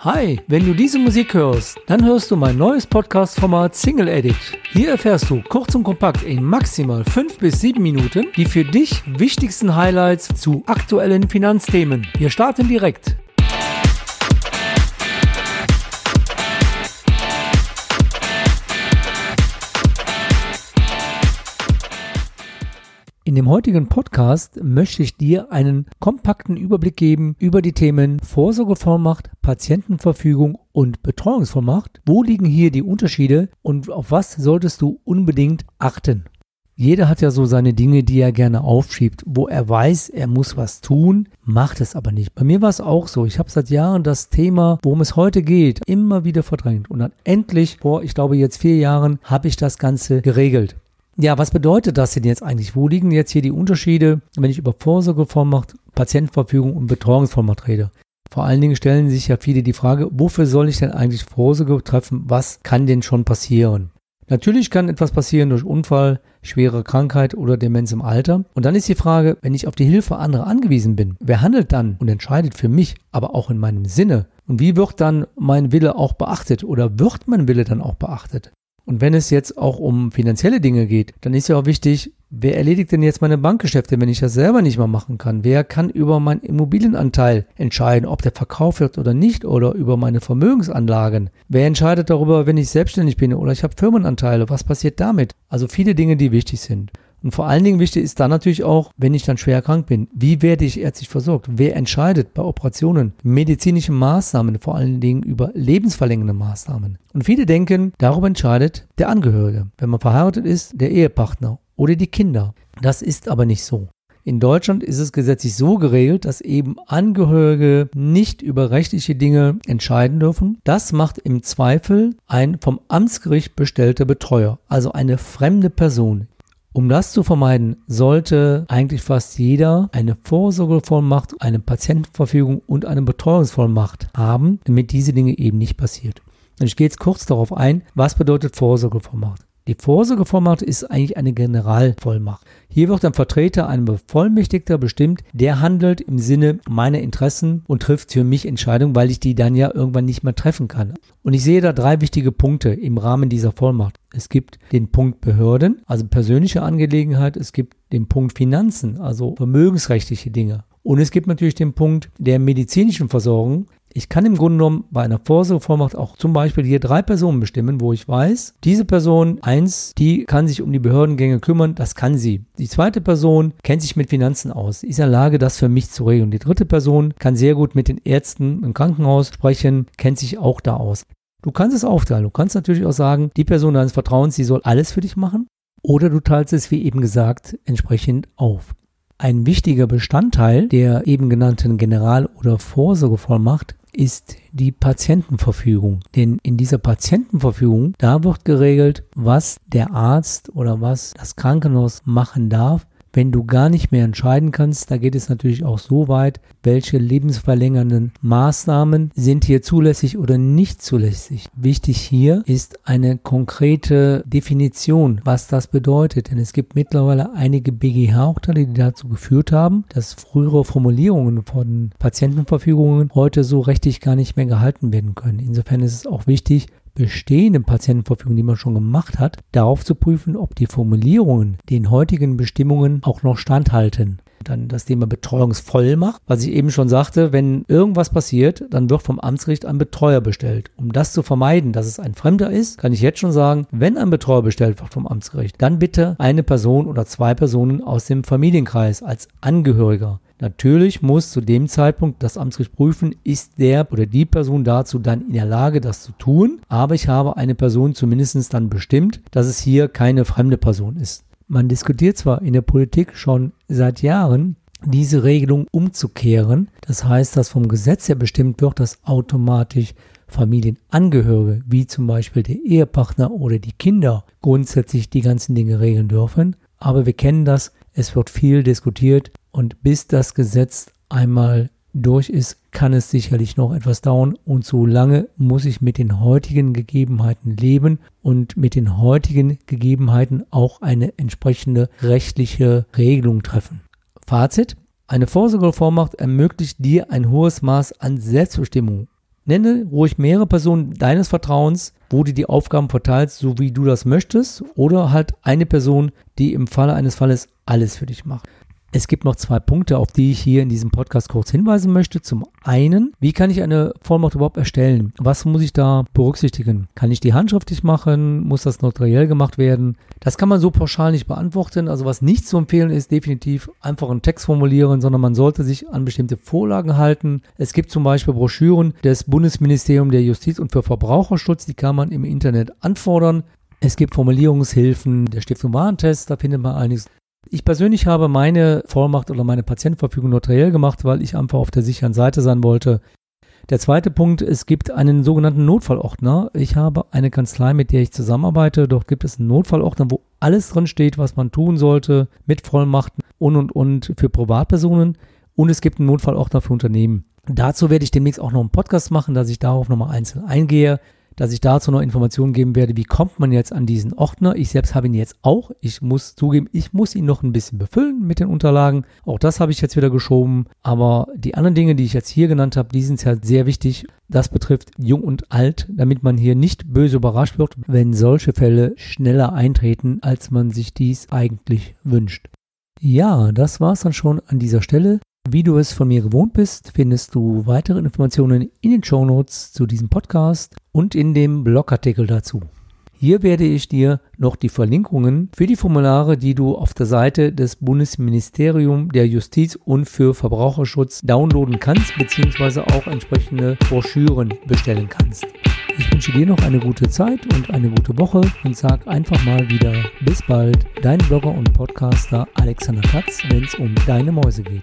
Hi, wenn du diese Musik hörst, dann hörst du mein neues Podcast-Format Single Edit. Hier erfährst du kurz und kompakt in maximal 5 bis 7 Minuten die für dich wichtigsten Highlights zu aktuellen Finanzthemen. Wir starten direkt. In dem heutigen Podcast möchte ich dir einen kompakten Überblick geben über die Themen Vorsorgevollmacht, Patientenverfügung und Betreuungsvollmacht. Wo liegen hier die Unterschiede und auf was solltest du unbedingt achten? Jeder hat ja so seine Dinge, die er gerne aufschiebt, wo er weiß, er muss was tun, macht es aber nicht. Bei mir war es auch so. Ich habe seit Jahren das Thema, worum es heute geht, immer wieder verdrängt. Und dann endlich, vor, ich glaube jetzt vier Jahren, habe ich das Ganze geregelt. Ja, was bedeutet das denn jetzt eigentlich? Wo liegen jetzt hier die Unterschiede, wenn ich über Vorsorgevollmacht, Patientenverfügung und Betreuungsvollmacht rede? Vor allen Dingen stellen sich ja viele die Frage, wofür soll ich denn eigentlich Vorsorge treffen? Was kann denn schon passieren? Natürlich kann etwas passieren durch Unfall, schwere Krankheit oder Demenz im Alter. Und dann ist die Frage, wenn ich auf die Hilfe anderer angewiesen bin, wer handelt dann und entscheidet für mich, aber auch in meinem Sinne? Und wie wird dann mein Wille auch beachtet oder wird mein Wille dann auch beachtet? Und wenn es jetzt auch um finanzielle Dinge geht, dann ist ja auch wichtig, wer erledigt denn jetzt meine Bankgeschäfte, wenn ich das selber nicht mehr machen kann? Wer kann über meinen Immobilienanteil entscheiden, ob der verkauft wird oder nicht oder über meine Vermögensanlagen? Wer entscheidet darüber, wenn ich selbstständig bin oder ich habe Firmenanteile? Was passiert damit? Also viele Dinge, die wichtig sind. Und vor allen Dingen wichtig ist dann natürlich auch, wenn ich dann schwer krank bin, wie werde ich ärztlich versorgt? Wer entscheidet bei Operationen, medizinischen Maßnahmen, vor allen Dingen über lebensverlängernde Maßnahmen? Und viele denken, darüber entscheidet der Angehörige. Wenn man verheiratet ist, der Ehepartner oder die Kinder. Das ist aber nicht so. In Deutschland ist es gesetzlich so geregelt, dass eben Angehörige nicht über rechtliche Dinge entscheiden dürfen. Das macht im Zweifel ein vom Amtsgericht bestellter Betreuer, also eine fremde Person. Um das zu vermeiden, sollte eigentlich fast jeder eine Vorsorgevollmacht, eine Patientenverfügung und eine Betreuungsvollmacht haben, damit diese Dinge eben nicht passiert. Und ich gehe jetzt kurz darauf ein, was bedeutet Vorsorgevollmacht. Die Vorsorgevollmacht ist eigentlich eine Generalvollmacht. Hier wird ein Vertreter, ein Bevollmächtigter bestimmt, der handelt im Sinne meiner Interessen und trifft für mich Entscheidungen, weil ich die dann ja irgendwann nicht mehr treffen kann. Und ich sehe da drei wichtige Punkte im Rahmen dieser Vollmacht. Es gibt den Punkt Behörden, also persönliche Angelegenheit. Es gibt den Punkt Finanzen, also vermögensrechtliche Dinge. Und es gibt natürlich den Punkt der medizinischen Versorgung. Ich kann im Grunde genommen bei einer Vorsorgevollmacht auch zum Beispiel hier drei Personen bestimmen, wo ich weiß, diese Person, eins, die kann sich um die Behördengänge kümmern, das kann sie. Die zweite Person kennt sich mit Finanzen aus, ist in der Lage, das für mich zu regeln. Die dritte Person kann sehr gut mit den Ärzten im Krankenhaus sprechen, kennt sich auch da aus. Du kannst es aufteilen. Du kannst natürlich auch sagen, die Person deines Vertrauens, sie soll alles für dich machen. Oder du teilst es, wie eben gesagt, entsprechend auf. Ein wichtiger Bestandteil der eben genannten General- oder Vorsorgevollmacht ist die Patientenverfügung. Denn in dieser Patientenverfügung, da wird geregelt, was der Arzt oder was das Krankenhaus machen darf, wenn du gar nicht mehr entscheiden kannst, da geht es natürlich auch so weit, welche lebensverlängernden Maßnahmen sind hier zulässig oder nicht zulässig. Wichtig hier ist eine konkrete Definition, was das bedeutet. Denn es gibt mittlerweile einige BGH-Urteile, die dazu geführt haben, dass frühere Formulierungen von Patientenverfügungen heute so rechtlich gar nicht mehr gehalten werden können. Insofern ist es auch wichtig, bestehenden Patientenverfügung, die man schon gemacht hat, darauf zu prüfen, ob die Formulierungen den heutigen Bestimmungen auch noch standhalten. Dann das Thema Betreuungsvollmacht, was ich eben schon sagte, wenn irgendwas passiert, dann wird vom Amtsgericht ein Betreuer bestellt. Um das zu vermeiden, dass es ein Fremder ist, kann ich jetzt schon sagen, wenn ein Betreuer bestellt wird vom Amtsgericht, dann bitte eine Person oder zwei Personen aus dem Familienkreis als Angehöriger. Natürlich muss zu dem Zeitpunkt das Amtsgericht prüfen, ist der oder die Person dazu dann in der Lage, das zu tun. Aber ich habe eine Person zumindest dann bestimmt, dass es hier keine fremde Person ist. Man diskutiert zwar in der Politik schon seit Jahren, diese Regelung umzukehren. Das heißt, dass vom Gesetz her bestimmt wird, dass automatisch Familienangehörige, wie zum Beispiel der Ehepartner oder die Kinder, grundsätzlich die ganzen Dinge regeln dürfen. Aber wir kennen das, es wird viel diskutiert und bis das Gesetz einmal durch ist, kann es sicherlich noch etwas dauern und so lange muss ich mit den heutigen Gegebenheiten leben und mit den heutigen Gegebenheiten auch eine entsprechende rechtliche Regelung treffen. Fazit. Eine Vorsorgevollmacht ermöglicht dir ein hohes Maß an Selbstbestimmung Nenne ruhig mehrere Personen deines Vertrauens, wo du die Aufgaben verteilst, so wie du das möchtest, oder halt eine Person, die im Falle eines Falles alles für dich macht. Es gibt noch zwei Punkte, auf die ich hier in diesem Podcast kurz hinweisen möchte. Zum einen, wie kann ich eine Vollmacht überhaupt erstellen? Was muss ich da berücksichtigen? Kann ich die handschriftlich machen? Muss das notariell gemacht werden? Das kann man so pauschal nicht beantworten. Also was nicht zu empfehlen ist, definitiv einfach einen Text formulieren, sondern man sollte sich an bestimmte Vorlagen halten. Es gibt zum Beispiel Broschüren des Bundesministeriums der Justiz und für Verbraucherschutz, die kann man im Internet anfordern. Es gibt Formulierungshilfen der Stiftung Warentest, da findet man einiges. Ich persönlich habe meine Vollmacht oder meine Patientenverfügung notariell gemacht, weil ich einfach auf der sicheren Seite sein wollte. Der zweite Punkt, es gibt einen sogenannten Notfallordner. Ich habe eine Kanzlei, mit der ich zusammenarbeite. Dort gibt es einen Notfallordner, wo alles drin steht, was man tun sollte, mit Vollmachten und und und für Privatpersonen. Und es gibt einen Notfallordner für Unternehmen. Dazu werde ich demnächst auch noch einen Podcast machen, dass ich darauf nochmal einzeln eingehe dass ich dazu noch Informationen geben werde, wie kommt man jetzt an diesen Ordner. Ich selbst habe ihn jetzt auch. Ich muss zugeben, ich muss ihn noch ein bisschen befüllen mit den Unterlagen. Auch das habe ich jetzt wieder geschoben. Aber die anderen Dinge, die ich jetzt hier genannt habe, die sind ja sehr wichtig. Das betrifft jung und alt, damit man hier nicht böse überrascht wird, wenn solche Fälle schneller eintreten, als man sich dies eigentlich wünscht. Ja, das war es dann schon an dieser Stelle. Wie du es von mir gewohnt bist, findest du weitere Informationen in den Show Notes zu diesem Podcast und in dem Blogartikel dazu. Hier werde ich dir noch die Verlinkungen für die Formulare, die du auf der Seite des Bundesministeriums der Justiz und für Verbraucherschutz downloaden kannst, beziehungsweise auch entsprechende Broschüren bestellen kannst. Ich wünsche dir noch eine gute Zeit und eine gute Woche und sag einfach mal wieder bis bald, dein Blogger und Podcaster Alexander Katz, wenn es um deine Mäuse geht.